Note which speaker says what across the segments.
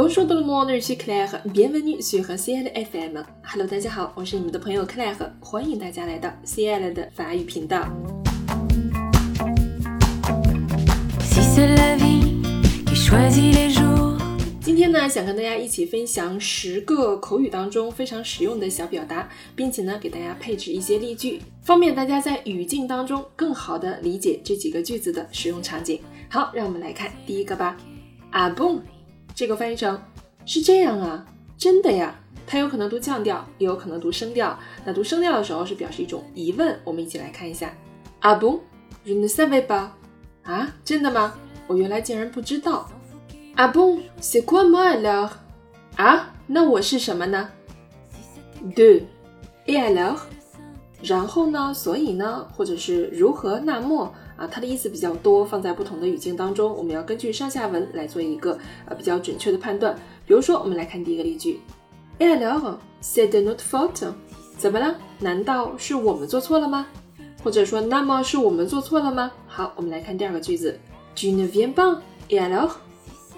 Speaker 1: Bonjour tout le monde, je suis Claire. Bienvenue sur CL FM. Hello，大家好，我是你们的朋友 Claire，欢迎大家来到 CL 的法语频道。今天呢，想跟大家一起分享十个口语当中非常实用的小表达，并且呢，给大家配置一些例句，方便大家在语境当中更好的理解这几个句子的使用场景。好，让我们来看第一个吧。啊嘣，这个翻译成是这样啊，真的呀。它有可能读降调，也有可能读升调。那读升调的时候是表示一种疑问。我们一起来看一下。啊嘣，je ne savais pas。啊，真的吗？我原来竟然不知道。啊嘣，c'est quoi moi alors？啊，那我是什么呢？De et alors？然后呢？所以呢？或者是如何？那么？啊，它的意思比较多，放在不同的语境当中，我们要根据上下文来做一个呃比较准确的判断。比如说，我们来看第一个例句：Et alors, c'est de notre faute？怎么了？难道是我们做错了吗？或者说，那么是我们做错了吗？好，我们来看第二个句子：Tu ne viens pas？Et alors？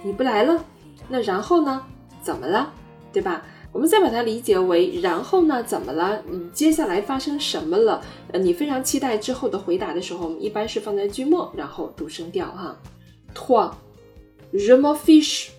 Speaker 1: 你不来了，那然后呢？怎么了？对吧？我们再把它理解为，然后呢？怎么了？你接下来发生什么了？呃，你非常期待之后的回答的时候，我们一般是放在句末，然后读声调哈。Toi，je m'en fiche，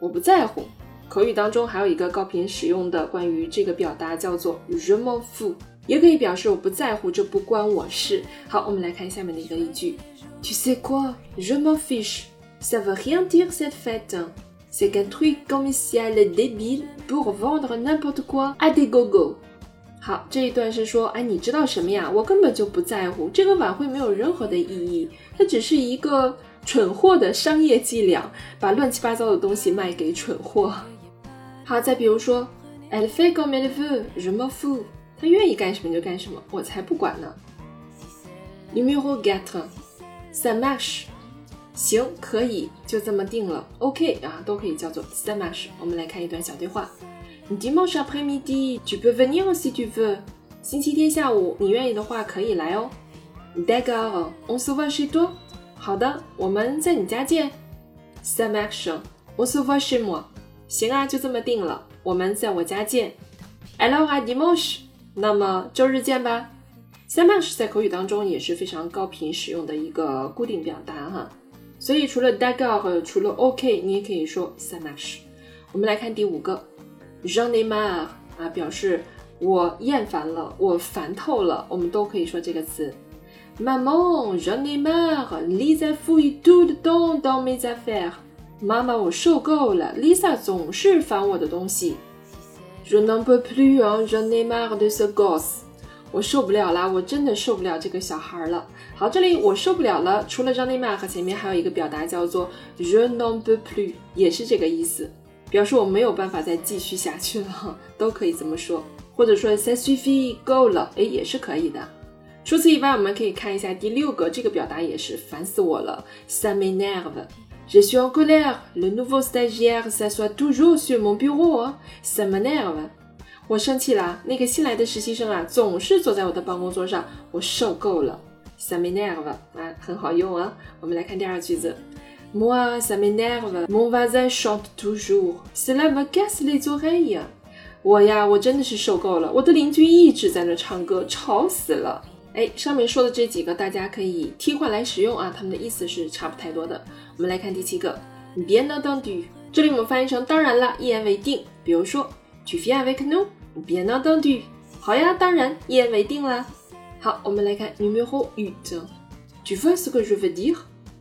Speaker 1: 我不在乎。口语当中还有一个高频使用的关于这个表达叫做 je m'en fous，也可以表示我不在乎，这不关我事。好，我们来看下面的一个例句：Tu sais quoi？Je m'en fiche，ça veut rien dire cette fête。C'est un truc commercial débile pour vendre n'importe quoi à des gogos。好，这一段是说，哎，你知道什么呀？我根本就不在乎，这个晚会没有任何的意义，它只是一个蠢货的商业伎俩，把乱七八糟的东西卖给蠢货。好，再比如说，Elle fait comme elle veut，je m'en fous。她愿意干什么就干什么，我才不管呢。Numéro quatre，ça marche。 行，可以，就这么定了。OK 啊，都可以叫做 ça marche。我们来看一段小对话：Dimanche après-midi, tu peux venir si tu veux。星期天下午，你愿意的话可以来哦。D'accord, on se voit chez toi。好的，我们在你家见。Ça marche, on se voit chez moi。行啊，就这么定了，我们在我家见。Alors à dimanche。那么周日见吧。Ça marche 在口语当中也是非常高频使用的一个固定表达哈。所以除了 d'accord 和除了 OK，你也可以说 ça marche。我们来看第五个，j'en ai marre 啊，表示我厌烦了，我烦透了，我们都可以说这个词。Maman，j'en ai marre，Lisa fouille tout le temps dans mes affaires。妈妈，我受够了，Lisa 总是烦我的东西。Je n'en peux plus，j'en ai marre de ce gosse。我受不了啦！我真的受不了这个小孩了。好，这里我受不了了。除了 j o n n y m a 和前面还有一个表达叫做 je n'en peux plus，也是这个意思，表示我没有办法再继续下去了，都可以这么说。或者说 c'est suffit 够了，哎，也是可以的。除此以外，我们可以看一下第六个，这个表达也是烦死我了。Ça m'énerve。Je suis en colère. Le nouveau stagiaire s'assoit toujours sur mon bureau. Ça m'énerve. 我生气了，那个新来的实习生啊，总是坐在我的办公桌上，我受够了。Ça m'énerve 啊，很好用啊。我们来看第二句子，Moi ça m'énerve, mon voisin chante toujours, cela me casse les oreilles。我呀，我真的是受够了，我的邻居一直在那唱歌，吵死了。哎，上面说的这几个大家可以替换来使用啊，它们的意思是差不太多的。我们来看第七个，Bien entendu，这里我们翻译成当然了，一言为定。比如说，Tu viens avec nous？Bien entendu，好呀，当然，一言为定啦。好，我们来看 numéro huit。Tu vois ce que je veux dire？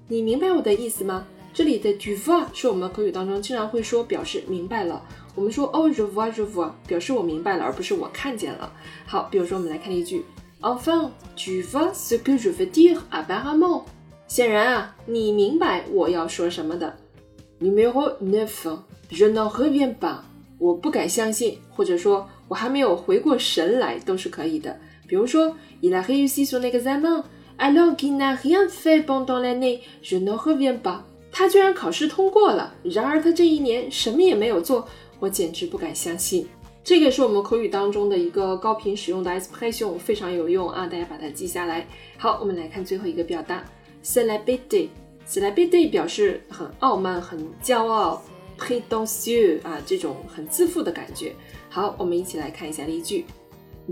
Speaker 1: 你明白我的意思吗？这里的 tu vois 是我们口语当中经常会说表示明白了。我们说 oh je vois，je vois 表示我明白了，而不是我看见了。好，比如说我们来看一句，Enfin，tu vois ce que je veux dire？Apparemment，显然啊，你明白我要说什么的。Numéro neuf，je n'en reviens pas。我不敢相信，或者说。我还没有回过神来，都是可以的。比如说，il a réussi son examen alors qu'il n'a rien fait pendant l'année. Je ne reviens pas. 他居然考试通过了，然而他这一年什么也没有做，我简直不敢相信。这个是我们口语当中的一个高频使用的 expression，非常有用啊，大家把它记下来。好，我们来看最后一个表达，celebrity。celebrity 表示很傲慢、很骄傲。Prétentieux 啊，这种很自负的感觉。好，我们一起来看一下例句。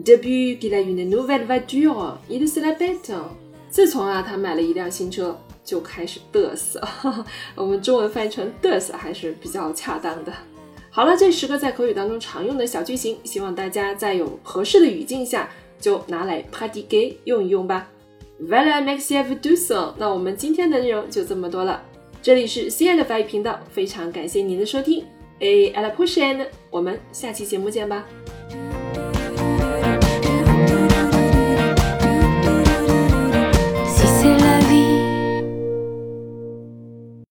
Speaker 1: Depuis qu'il a une nouvelle voiture, il se la pète。自从啊，他买了一辆新车，就开始嘚瑟。我们中文翻译成嘚瑟还是比较恰当的。好了，这十个在口语当中常用的小句型，希望大家在有合适的语境下就拿来 pratiquer 用一用吧。Voilà, merci à vous tous。那我们今天的内容就这么多了。这里是 C N 的法语频道，非常感谢您的收听。Et à la pushand 我们下期节目见吧。